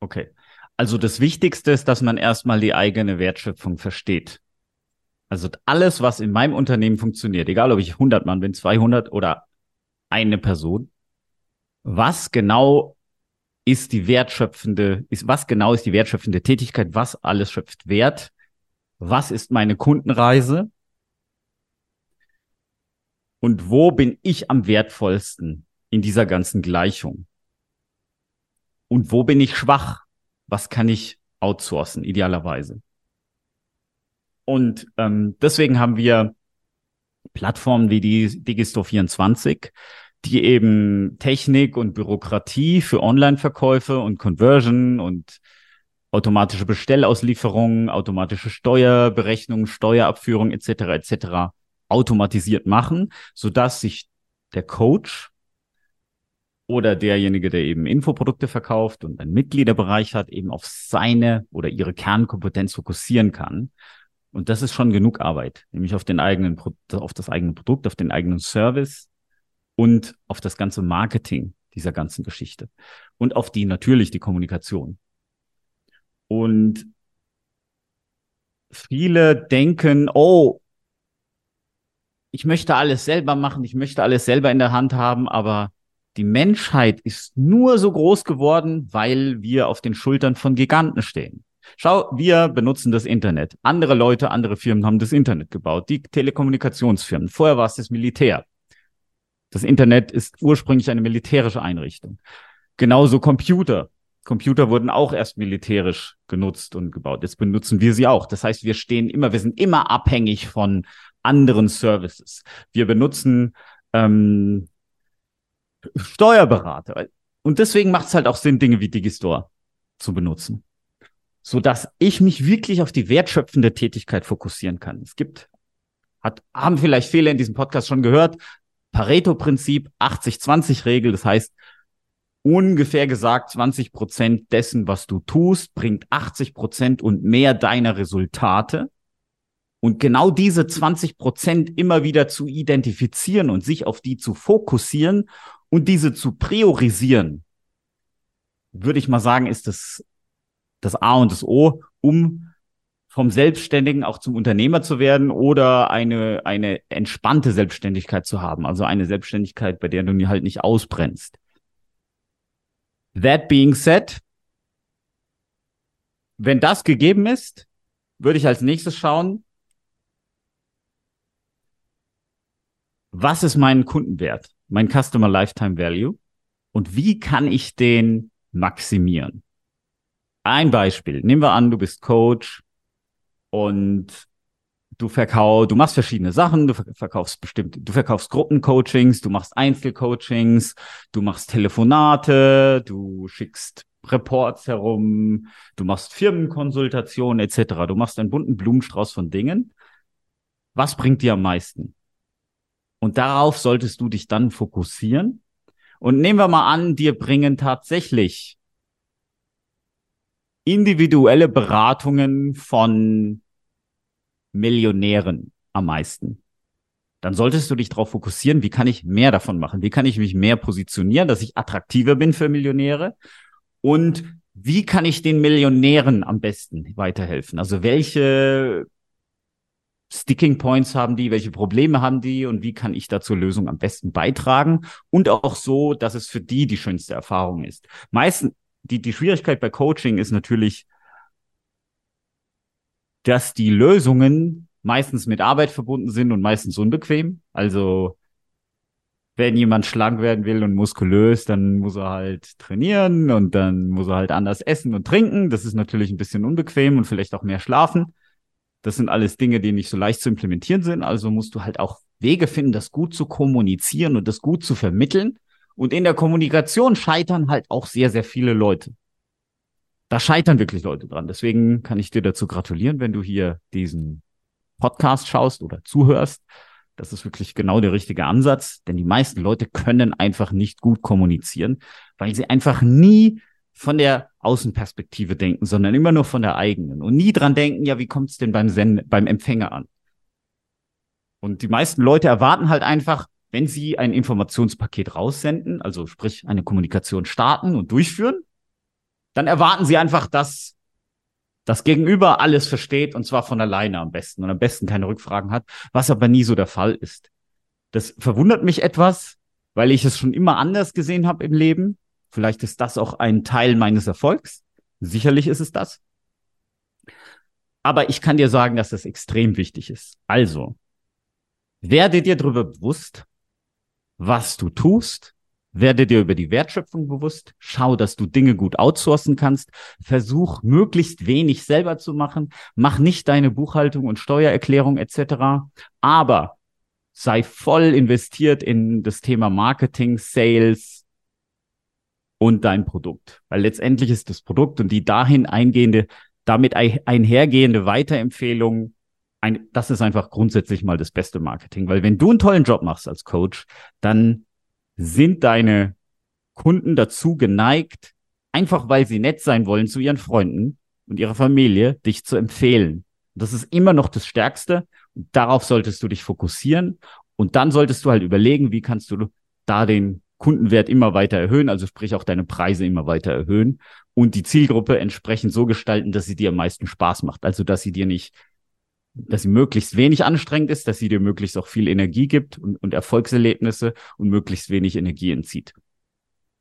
Okay. Also das Wichtigste ist, dass man erstmal die eigene Wertschöpfung versteht. Also alles, was in meinem Unternehmen funktioniert, egal ob ich 100 Mann bin, 200 oder eine Person, was genau ist die wertschöpfende, ist, was genau ist die wertschöpfende Tätigkeit? Was alles schöpft Wert? Was ist meine Kundenreise? Und wo bin ich am wertvollsten in dieser ganzen Gleichung? Und wo bin ich schwach? Was kann ich outsourcen, idealerweise? Und ähm, deswegen haben wir Plattformen wie die Digistore24, die eben Technik und Bürokratie für Online-Verkäufe und Conversion und automatische Bestellauslieferungen, automatische Steuerberechnungen, Steuerabführung etc. etc. automatisiert machen, so dass sich der Coach oder derjenige, der eben Infoprodukte verkauft und einen Mitgliederbereich hat, eben auf seine oder ihre Kernkompetenz fokussieren kann. Und das ist schon genug Arbeit, nämlich auf den eigenen, auf das eigene Produkt, auf den eigenen Service und auf das ganze Marketing dieser ganzen Geschichte und auf die natürlich die Kommunikation. Und viele denken, oh, ich möchte alles selber machen, ich möchte alles selber in der Hand haben, aber die Menschheit ist nur so groß geworden, weil wir auf den Schultern von Giganten stehen. Schau, wir benutzen das Internet. Andere Leute, andere Firmen haben das Internet gebaut. Die Telekommunikationsfirmen. Vorher war es das Militär. Das Internet ist ursprünglich eine militärische Einrichtung. Genauso Computer. Computer wurden auch erst militärisch genutzt und gebaut. Jetzt benutzen wir sie auch. Das heißt, wir stehen immer, wir sind immer abhängig von anderen Services. Wir benutzen ähm, Steuerberater. Und deswegen macht es halt auch Sinn, Dinge wie Digistore zu benutzen. So dass ich mich wirklich auf die wertschöpfende Tätigkeit fokussieren kann. Es gibt, hat, haben vielleicht viele in diesem Podcast schon gehört, Pareto-Prinzip, 80-20-Regel. Das heißt, ungefähr gesagt 20 Prozent dessen, was du tust, bringt 80 Prozent und mehr deiner Resultate. Und genau diese 20 Prozent immer wieder zu identifizieren und sich auf die zu fokussieren und diese zu priorisieren, würde ich mal sagen, ist das das A und das O, um vom Selbstständigen auch zum Unternehmer zu werden oder eine, eine entspannte Selbstständigkeit zu haben. Also eine Selbstständigkeit, bei der du halt nicht ausbrennst. That being said, wenn das gegeben ist, würde ich als nächstes schauen, was ist mein Kundenwert, mein Customer Lifetime Value und wie kann ich den maximieren? Ein Beispiel. Nehmen wir an, du bist Coach und du verkaufst, du machst verschiedene Sachen, du verkaufst bestimmt, du verkaufst Gruppencoachings, du machst Einzelcoachings, du machst Telefonate, du schickst Reports herum, du machst Firmenkonsultationen etc. Du machst einen bunten Blumenstrauß von Dingen. Was bringt dir am meisten? Und darauf solltest du dich dann fokussieren. Und nehmen wir mal an, dir bringen tatsächlich individuelle Beratungen von Millionären am meisten. Dann solltest du dich darauf fokussieren, wie kann ich mehr davon machen? Wie kann ich mich mehr positionieren, dass ich attraktiver bin für Millionäre? Und wie kann ich den Millionären am besten weiterhelfen? Also welche Sticking Points haben die, welche Probleme haben die und wie kann ich da zur Lösung am besten beitragen und auch so, dass es für die die schönste Erfahrung ist. Meistens, die, die Schwierigkeit bei Coaching ist natürlich, dass die Lösungen meistens mit Arbeit verbunden sind und meistens unbequem. Also wenn jemand schlank werden will und muskulös, dann muss er halt trainieren und dann muss er halt anders essen und trinken. Das ist natürlich ein bisschen unbequem und vielleicht auch mehr schlafen. Das sind alles Dinge, die nicht so leicht zu implementieren sind. Also musst du halt auch Wege finden, das gut zu kommunizieren und das gut zu vermitteln. Und in der Kommunikation scheitern halt auch sehr, sehr viele Leute da scheitern wirklich Leute dran. Deswegen kann ich dir dazu gratulieren, wenn du hier diesen Podcast schaust oder zuhörst. Das ist wirklich genau der richtige Ansatz, denn die meisten Leute können einfach nicht gut kommunizieren, weil sie einfach nie von der Außenperspektive denken, sondern immer nur von der eigenen und nie dran denken, ja, wie kommt es denn beim Send beim Empfänger an? Und die meisten Leute erwarten halt einfach, wenn sie ein Informationspaket raussenden, also sprich eine Kommunikation starten und durchführen, dann erwarten sie einfach, dass das Gegenüber alles versteht und zwar von alleine am besten und am besten keine Rückfragen hat, was aber nie so der Fall ist. Das verwundert mich etwas, weil ich es schon immer anders gesehen habe im Leben. Vielleicht ist das auch ein Teil meines Erfolgs. Sicherlich ist es das. Aber ich kann dir sagen, dass das extrem wichtig ist. Also, werde dir darüber bewusst, was du tust, werde dir über die Wertschöpfung bewusst, schau, dass du Dinge gut outsourcen kannst, versuch möglichst wenig selber zu machen, mach nicht deine Buchhaltung und Steuererklärung etc., aber sei voll investiert in das Thema Marketing, Sales und dein Produkt, weil letztendlich ist das Produkt und die dahin eingehende, damit einhergehende Weiterempfehlung ein, das ist einfach grundsätzlich mal das beste Marketing, weil wenn du einen tollen Job machst als Coach, dann sind deine Kunden dazu geneigt, einfach weil sie nett sein wollen zu ihren Freunden und ihrer Familie, dich zu empfehlen. Das ist immer noch das Stärkste. Und darauf solltest du dich fokussieren. Und dann solltest du halt überlegen, wie kannst du da den Kundenwert immer weiter erhöhen, also sprich auch deine Preise immer weiter erhöhen und die Zielgruppe entsprechend so gestalten, dass sie dir am meisten Spaß macht. Also, dass sie dir nicht dass sie möglichst wenig anstrengend ist, dass sie dir möglichst auch viel Energie gibt und, und Erfolgserlebnisse und möglichst wenig Energie entzieht.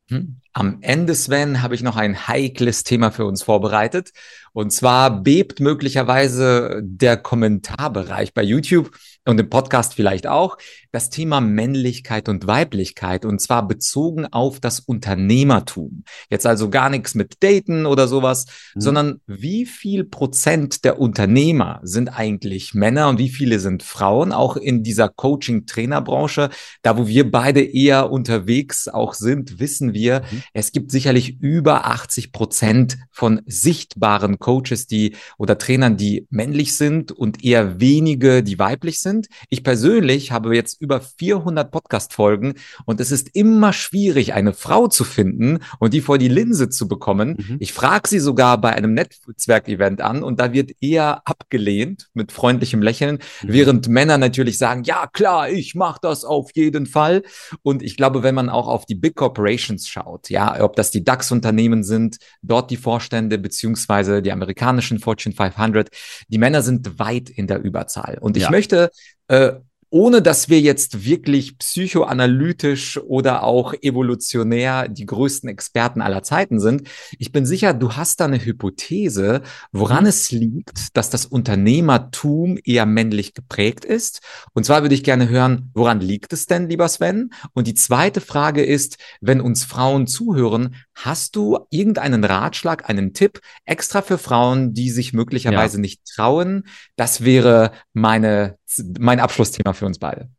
Hm. Am Ende, Sven, habe ich noch ein heikles Thema für uns vorbereitet. Und zwar bebt möglicherweise der Kommentarbereich bei YouTube und im Podcast vielleicht auch, das Thema Männlichkeit und Weiblichkeit und zwar bezogen auf das Unternehmertum. Jetzt also gar nichts mit Daten oder sowas, mhm. sondern wie viel Prozent der Unternehmer sind eigentlich Männer und wie viele sind Frauen, auch in dieser Coaching-Trainer-Branche, da wo wir beide eher unterwegs auch sind, wissen wir, mhm. Es gibt sicherlich über 80 Prozent von sichtbaren Coaches, die oder Trainern, die männlich sind und eher wenige, die weiblich sind. Ich persönlich habe jetzt über 400 Podcast-Folgen und es ist immer schwierig, eine Frau zu finden und die vor die Linse zu bekommen. Mhm. Ich frage sie sogar bei einem Netzwerkevent an und da wird eher abgelehnt mit freundlichem Lächeln, mhm. während Männer natürlich sagen, ja klar, ich mache das auf jeden Fall. Und ich glaube, wenn man auch auf die Big Corporations schaut, ja, ob das die DAX-Unternehmen sind, dort die Vorstände beziehungsweise die amerikanischen Fortune 500. Die Männer sind weit in der Überzahl. Und ich ja. möchte äh, ohne dass wir jetzt wirklich psychoanalytisch oder auch evolutionär die größten Experten aller Zeiten sind. Ich bin sicher, du hast da eine Hypothese, woran mhm. es liegt, dass das Unternehmertum eher männlich geprägt ist. Und zwar würde ich gerne hören, woran liegt es denn, lieber Sven? Und die zweite Frage ist, wenn uns Frauen zuhören, hast du irgendeinen Ratschlag, einen Tipp extra für Frauen, die sich möglicherweise ja. nicht trauen? Das wäre meine mein Abschlussthema für uns beide.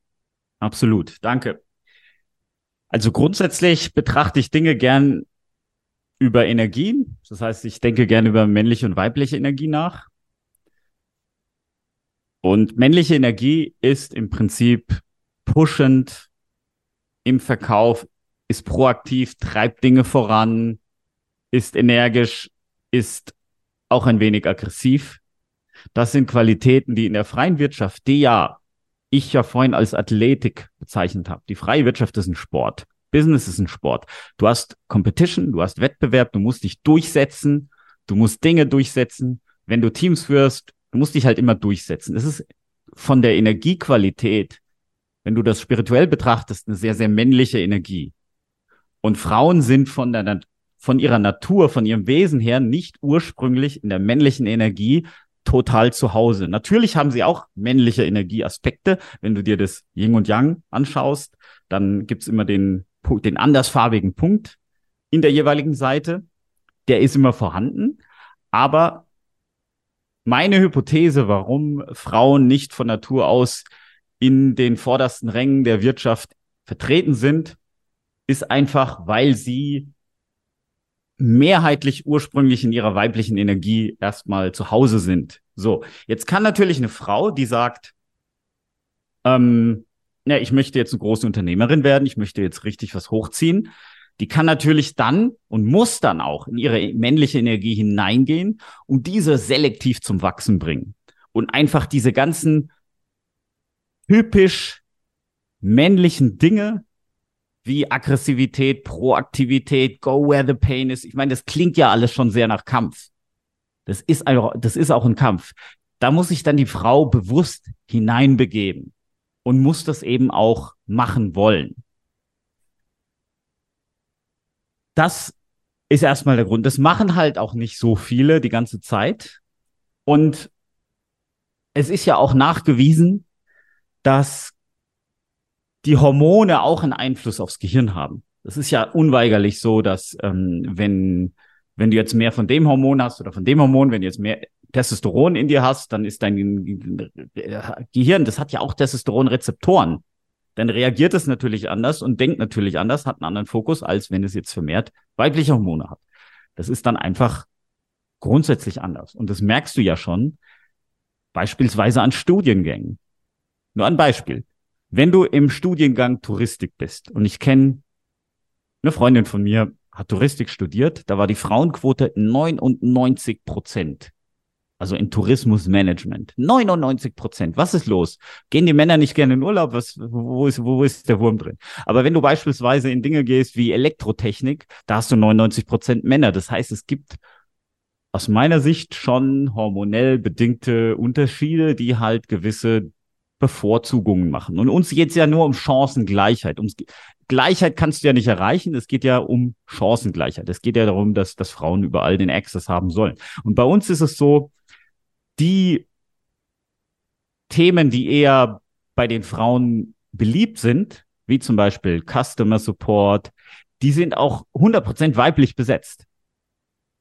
Absolut, danke. Also grundsätzlich betrachte ich Dinge gern über Energien. Das heißt, ich denke gern über männliche und weibliche Energie nach. Und männliche Energie ist im Prinzip pushend im Verkauf, ist proaktiv, treibt Dinge voran, ist energisch, ist auch ein wenig aggressiv. Das sind Qualitäten, die in der freien Wirtschaft, die ja ich ja vorhin als Athletik bezeichnet habe. Die freie Wirtschaft ist ein Sport. Business ist ein Sport. Du hast Competition, du hast Wettbewerb, du musst dich durchsetzen, du musst Dinge durchsetzen. Wenn du Teams führst, du musst dich halt immer durchsetzen. Es ist von der Energiequalität, wenn du das spirituell betrachtest, eine sehr, sehr männliche Energie. Und Frauen sind von der, von ihrer Natur, von ihrem Wesen her nicht ursprünglich in der männlichen Energie, total zu Hause. Natürlich haben sie auch männliche Energieaspekte. Wenn du dir das Yin und Yang anschaust, dann gibt's immer den, den andersfarbigen Punkt in der jeweiligen Seite. Der ist immer vorhanden. Aber meine Hypothese, warum Frauen nicht von Natur aus in den vordersten Rängen der Wirtschaft vertreten sind, ist einfach, weil sie mehrheitlich ursprünglich in ihrer weiblichen Energie erstmal zu Hause sind. So, jetzt kann natürlich eine Frau, die sagt, ähm, ja, ich möchte jetzt eine große Unternehmerin werden, ich möchte jetzt richtig was hochziehen, die kann natürlich dann und muss dann auch in ihre männliche Energie hineingehen und diese selektiv zum Wachsen bringen. Und einfach diese ganzen typisch männlichen Dinge wie Aggressivität, Proaktivität, go where the pain is. Ich meine, das klingt ja alles schon sehr nach Kampf. Das ist, ein, das ist auch ein Kampf. Da muss sich dann die Frau bewusst hineinbegeben und muss das eben auch machen wollen. das ist erstmal der Grund. Das machen halt auch nicht so viele die ganze Zeit. Und es ist ja auch nachgewiesen, dass die Hormone auch einen Einfluss aufs Gehirn haben. Das ist ja unweigerlich so, dass ähm, wenn, wenn du jetzt mehr von dem Hormon hast oder von dem Hormon, wenn du jetzt mehr Testosteron in dir hast, dann ist dein Gehirn, das hat ja auch Testosteronrezeptoren. Dann reagiert es natürlich anders und denkt natürlich anders, hat einen anderen Fokus, als wenn es jetzt vermehrt weibliche Hormone hat. Das ist dann einfach grundsätzlich anders. Und das merkst du ja schon, beispielsweise an Studiengängen. Nur ein Beispiel. Wenn du im Studiengang Touristik bist, und ich kenne eine Freundin von mir, hat Touristik studiert, da war die Frauenquote 99 Prozent. Also in Tourismusmanagement. 99 Prozent. Was ist los? Gehen die Männer nicht gerne in Urlaub? Was, wo ist, wo ist der Wurm drin? Aber wenn du beispielsweise in Dinge gehst wie Elektrotechnik, da hast du 99 Prozent Männer. Das heißt, es gibt aus meiner Sicht schon hormonell bedingte Unterschiede, die halt gewisse Bevorzugungen machen. Und uns geht es ja nur um Chancengleichheit. Um Gleichheit kannst du ja nicht erreichen. Es geht ja um Chancengleichheit. Es geht ja darum, dass, dass Frauen überall den Access haben sollen. Und bei uns ist es so, die Themen, die eher bei den Frauen beliebt sind, wie zum Beispiel Customer Support, die sind auch 100% weiblich besetzt.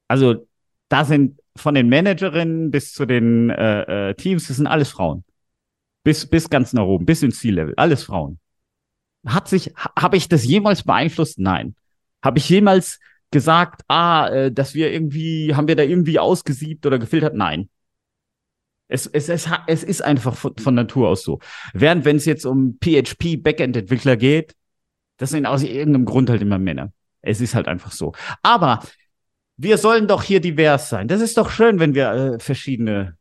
Also da sind von den Managerinnen bis zu den äh, äh, Teams, das sind alles Frauen. Bis, bis ganz nach oben, bis ins Ziellevel. Alles Frauen. Hat sich, habe ich das jemals beeinflusst? Nein. Habe ich jemals gesagt, ah, äh, dass wir irgendwie, haben wir da irgendwie ausgesiebt oder gefiltert? Nein. Es, es, es, es ist einfach von, von Natur aus so. Während wenn es jetzt um PHP Backend-Entwickler geht, das sind aus irgendeinem Grund halt immer Männer. Es ist halt einfach so. Aber wir sollen doch hier divers sein. Das ist doch schön, wenn wir äh, verschiedene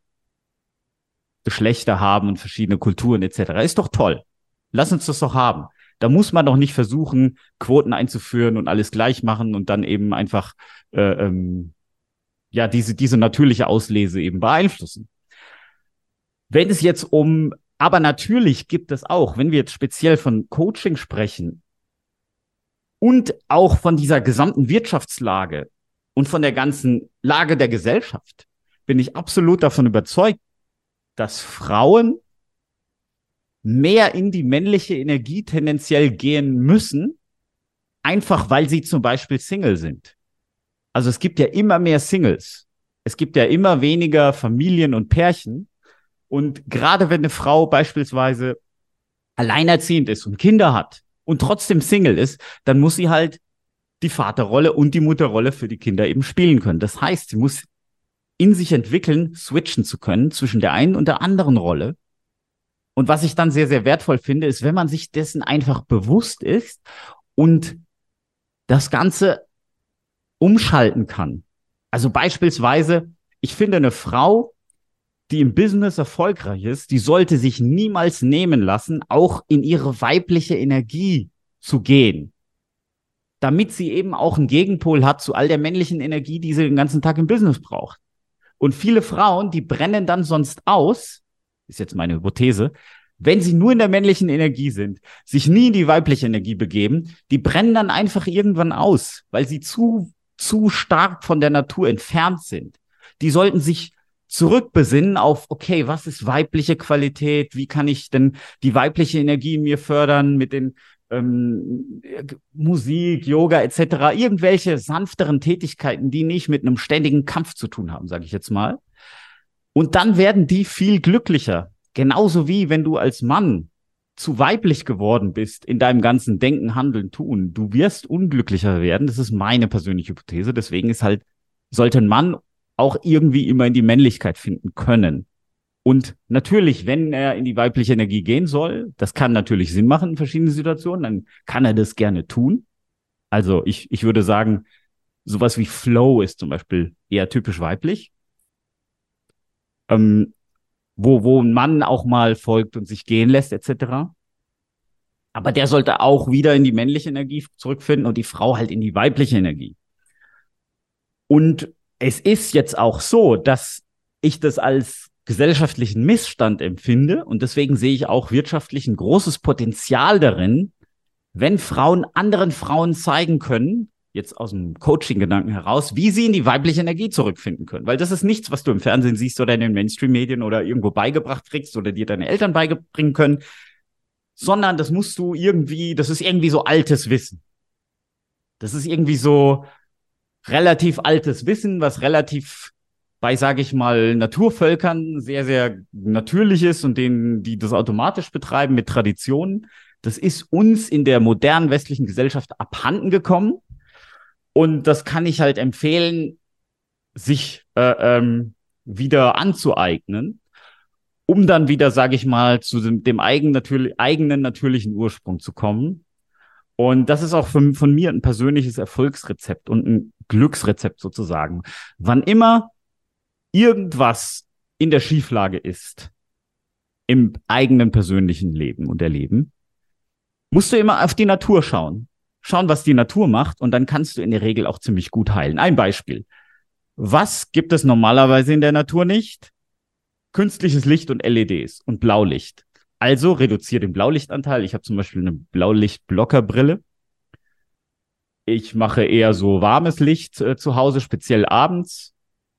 Geschlechter haben und verschiedene Kulturen etc. Ist doch toll. Lass uns das doch haben. Da muss man doch nicht versuchen, Quoten einzuführen und alles gleich machen und dann eben einfach äh, ähm, ja diese diese natürliche Auslese eben beeinflussen. Wenn es jetzt um, aber natürlich gibt es auch, wenn wir jetzt speziell von Coaching sprechen und auch von dieser gesamten Wirtschaftslage und von der ganzen Lage der Gesellschaft, bin ich absolut davon überzeugt, dass Frauen mehr in die männliche Energie tendenziell gehen müssen, einfach weil sie zum Beispiel Single sind. Also es gibt ja immer mehr Singles. Es gibt ja immer weniger Familien und Pärchen. Und gerade wenn eine Frau beispielsweise alleinerziehend ist und Kinder hat und trotzdem Single ist, dann muss sie halt die Vaterrolle und die Mutterrolle für die Kinder eben spielen können. Das heißt, sie muss in sich entwickeln, switchen zu können zwischen der einen und der anderen Rolle. Und was ich dann sehr, sehr wertvoll finde, ist, wenn man sich dessen einfach bewusst ist und das Ganze umschalten kann. Also beispielsweise, ich finde eine Frau, die im Business erfolgreich ist, die sollte sich niemals nehmen lassen, auch in ihre weibliche Energie zu gehen. Damit sie eben auch einen Gegenpol hat zu all der männlichen Energie, die sie den ganzen Tag im Business braucht. Und viele Frauen, die brennen dann sonst aus, ist jetzt meine Hypothese, wenn sie nur in der männlichen Energie sind, sich nie in die weibliche Energie begeben, die brennen dann einfach irgendwann aus, weil sie zu, zu stark von der Natur entfernt sind. Die sollten sich zurückbesinnen auf, okay, was ist weibliche Qualität? Wie kann ich denn die weibliche Energie in mir fördern mit den ähm, Musik, Yoga etc., irgendwelche sanfteren Tätigkeiten, die nicht mit einem ständigen Kampf zu tun haben, sage ich jetzt mal. Und dann werden die viel glücklicher. Genauso wie wenn du als Mann zu weiblich geworden bist in deinem ganzen Denken, Handeln, Tun. Du wirst unglücklicher werden. Das ist meine persönliche Hypothese. Deswegen ist halt, sollte ein Mann auch irgendwie immer in die Männlichkeit finden können. Und natürlich, wenn er in die weibliche Energie gehen soll, das kann natürlich Sinn machen in verschiedenen Situationen, dann kann er das gerne tun. Also ich, ich würde sagen, sowas wie Flow ist zum Beispiel eher typisch weiblich. Ähm, wo, wo ein Mann auch mal folgt und sich gehen lässt, etc. Aber der sollte auch wieder in die männliche Energie zurückfinden und die Frau halt in die weibliche Energie. Und es ist jetzt auch so, dass ich das als gesellschaftlichen Missstand empfinde und deswegen sehe ich auch wirtschaftlich ein großes Potenzial darin, wenn Frauen anderen Frauen zeigen können, jetzt aus dem Coaching-Gedanken heraus, wie sie in die weibliche Energie zurückfinden können. Weil das ist nichts, was du im Fernsehen siehst oder in den Mainstream-Medien oder irgendwo beigebracht kriegst oder dir deine Eltern beibringen können, sondern das musst du irgendwie, das ist irgendwie so altes Wissen. Das ist irgendwie so relativ altes Wissen, was relativ bei, sage ich mal, Naturvölkern sehr, sehr natürlich ist und denen, die das automatisch betreiben mit Traditionen. Das ist uns in der modernen westlichen Gesellschaft abhanden gekommen. Und das kann ich halt empfehlen, sich äh, ähm, wieder anzueignen, um dann wieder, sage ich mal, zu dem, dem eigenen, natürlich, eigenen natürlichen Ursprung zu kommen. Und das ist auch von, von mir ein persönliches Erfolgsrezept und ein Glücksrezept sozusagen. Wann immer irgendwas in der Schieflage ist im eigenen persönlichen Leben und Erleben, musst du immer auf die Natur schauen. Schauen, was die Natur macht und dann kannst du in der Regel auch ziemlich gut heilen. Ein Beispiel. Was gibt es normalerweise in der Natur nicht? Künstliches Licht und LEDs und Blaulicht. Also reduziere den Blaulichtanteil. Ich habe zum Beispiel eine Blaulichtblockerbrille. Ich mache eher so warmes Licht äh, zu Hause, speziell abends.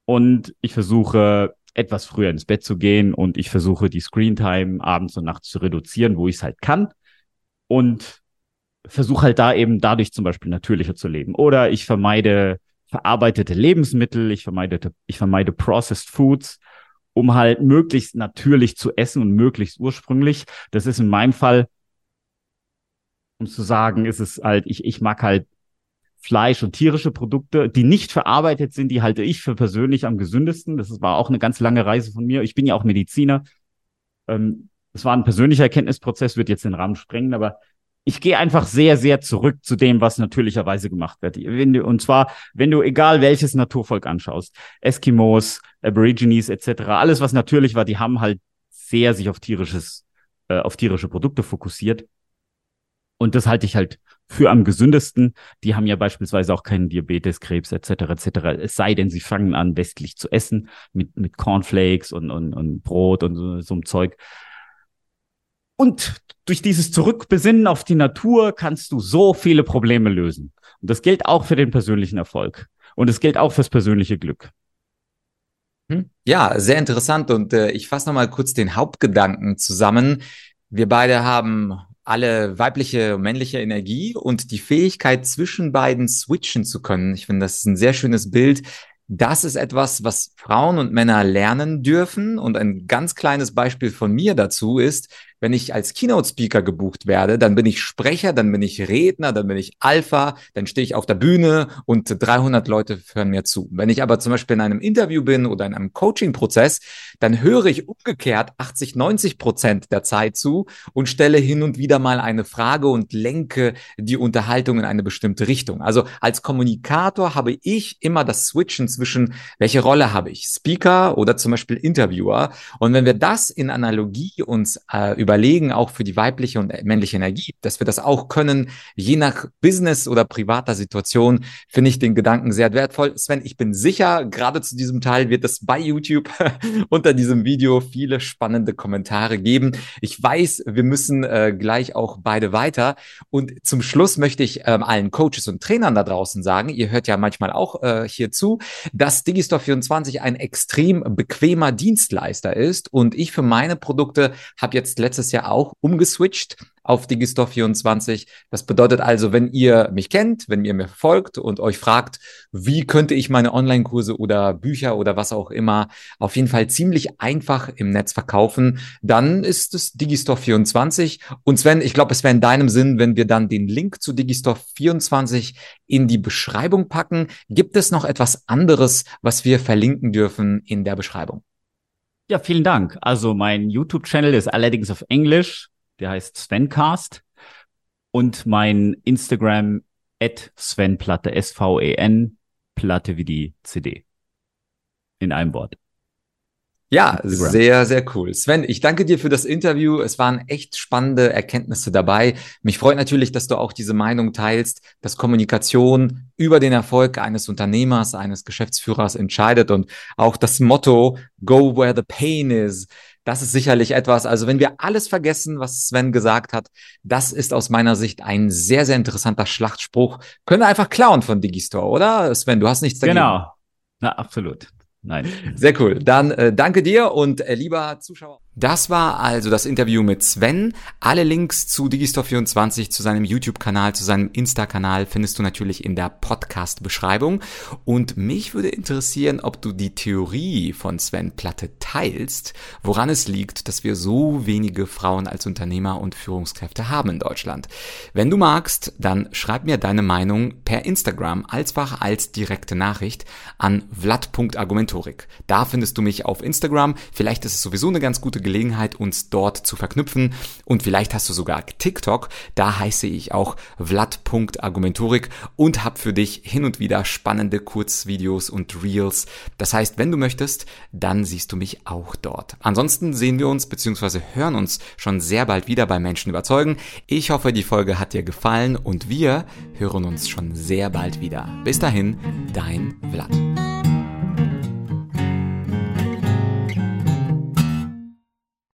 Und ich versuche etwas früher ins Bett zu gehen und ich versuche die Screentime abends und nachts zu reduzieren, wo ich es halt kann und versuche halt da eben dadurch zum Beispiel natürlicher zu leben. Oder ich vermeide verarbeitete Lebensmittel, ich vermeide, ich vermeide Processed Foods, um halt möglichst natürlich zu essen und möglichst ursprünglich. Das ist in meinem Fall, um zu sagen, ist es halt, ich, ich mag halt Fleisch und tierische Produkte, die nicht verarbeitet sind, die halte ich für persönlich am gesündesten. Das war auch eine ganz lange Reise von mir. Ich bin ja auch Mediziner. Ähm, es war ein persönlicher Erkenntnisprozess, wird jetzt den Rahmen sprengen, aber ich gehe einfach sehr, sehr zurück zu dem, was natürlicherweise gemacht wird. und zwar, wenn du egal welches Naturvolk anschaust, Eskimos, Aborigines etc., alles, was natürlich war, die haben halt sehr sich auf tierisches, äh, auf tierische Produkte fokussiert. Und das halte ich halt für am gesündesten. Die haben ja beispielsweise auch keinen Diabetes, Krebs etc. etc. Es sei denn, sie fangen an, westlich zu essen mit mit Cornflakes und und, und Brot und so, so einem Zeug. Und durch dieses Zurückbesinnen auf die Natur kannst du so viele Probleme lösen. Und das gilt auch für den persönlichen Erfolg. Und es gilt auch fürs persönliche Glück. Hm? Ja, sehr interessant. Und äh, ich fasse nochmal kurz den Hauptgedanken zusammen. Wir beide haben alle weibliche und männliche Energie und die Fähigkeit, zwischen beiden switchen zu können. Ich finde, das ist ein sehr schönes Bild. Das ist etwas, was Frauen und Männer lernen dürfen. Und ein ganz kleines Beispiel von mir dazu ist, wenn ich als Keynote-Speaker gebucht werde, dann bin ich Sprecher, dann bin ich Redner, dann bin ich Alpha, dann stehe ich auf der Bühne und 300 Leute hören mir zu. Wenn ich aber zum Beispiel in einem Interview bin oder in einem Coaching-Prozess, dann höre ich umgekehrt 80, 90 Prozent der Zeit zu und stelle hin und wieder mal eine Frage und lenke die Unterhaltung in eine bestimmte Richtung. Also als Kommunikator habe ich immer das Switchen zwischen, welche Rolle habe ich? Speaker oder zum Beispiel Interviewer? Und wenn wir das in Analogie uns äh, über überlegen, auch für die weibliche und männliche Energie, dass wir das auch können, je nach Business oder privater Situation, finde ich den Gedanken sehr wertvoll. Sven, ich bin sicher, gerade zu diesem Teil wird es bei YouTube unter diesem Video viele spannende Kommentare geben. Ich weiß, wir müssen äh, gleich auch beide weiter. Und zum Schluss möchte ich ähm, allen Coaches und Trainern da draußen sagen, ihr hört ja manchmal auch äh, hier zu, dass Digistore 24 ein extrem bequemer Dienstleister ist. Und ich für meine Produkte habe jetzt letztes letztes Jahr auch umgeswitcht auf Digistore 24. Das bedeutet also, wenn ihr mich kennt, wenn ihr mir folgt und euch fragt, wie könnte ich meine Online-Kurse oder Bücher oder was auch immer auf jeden Fall ziemlich einfach im Netz verkaufen, dann ist es Digistore 24. Und Sven, ich glaube, es wäre in deinem Sinn, wenn wir dann den Link zu Digistore 24 in die Beschreibung packen. Gibt es noch etwas anderes, was wir verlinken dürfen in der Beschreibung? Ja, vielen Dank. Also mein YouTube-Channel ist allerdings auf Englisch. Der heißt Svencast. Und mein Instagram at Svenplatte, S-V-E-N, Platte wie die CD. In einem Wort. Ja, sehr, sehr cool. Sven, ich danke dir für das Interview. Es waren echt spannende Erkenntnisse dabei. Mich freut natürlich, dass du auch diese Meinung teilst, dass Kommunikation über den Erfolg eines Unternehmers, eines Geschäftsführers entscheidet und auch das Motto Go where the pain is. Das ist sicherlich etwas, also wenn wir alles vergessen, was Sven gesagt hat, das ist aus meiner Sicht ein sehr, sehr interessanter Schlachtspruch. Können wir einfach klauen von Digistore, oder? Sven, du hast nichts dagegen. Genau. Na, absolut. Nein. Sehr cool. Dann äh, danke dir und äh, lieber Zuschauer. Das war also das Interview mit Sven. Alle Links zu Digistore24, zu seinem YouTube-Kanal, zu seinem Insta-Kanal findest du natürlich in der Podcast-Beschreibung. Und mich würde interessieren, ob du die Theorie von Sven Platte teilst, woran es liegt, dass wir so wenige Frauen als Unternehmer und Führungskräfte haben in Deutschland. Wenn du magst, dann schreib mir deine Meinung per Instagram alsfach als direkte Nachricht an vlad.argumentorik. Da findest du mich auf Instagram. Vielleicht ist es sowieso eine ganz gute Gelegenheit, uns dort zu verknüpfen. Und vielleicht hast du sogar TikTok. Da heiße ich auch vlad.argumentorik und habe für dich hin und wieder spannende Kurzvideos und Reels. Das heißt, wenn du möchtest, dann siehst du mich auch dort. Ansonsten sehen wir uns bzw. hören uns schon sehr bald wieder bei Menschen überzeugen. Ich hoffe, die Folge hat dir gefallen und wir hören uns schon sehr bald wieder. Bis dahin, dein Vlad.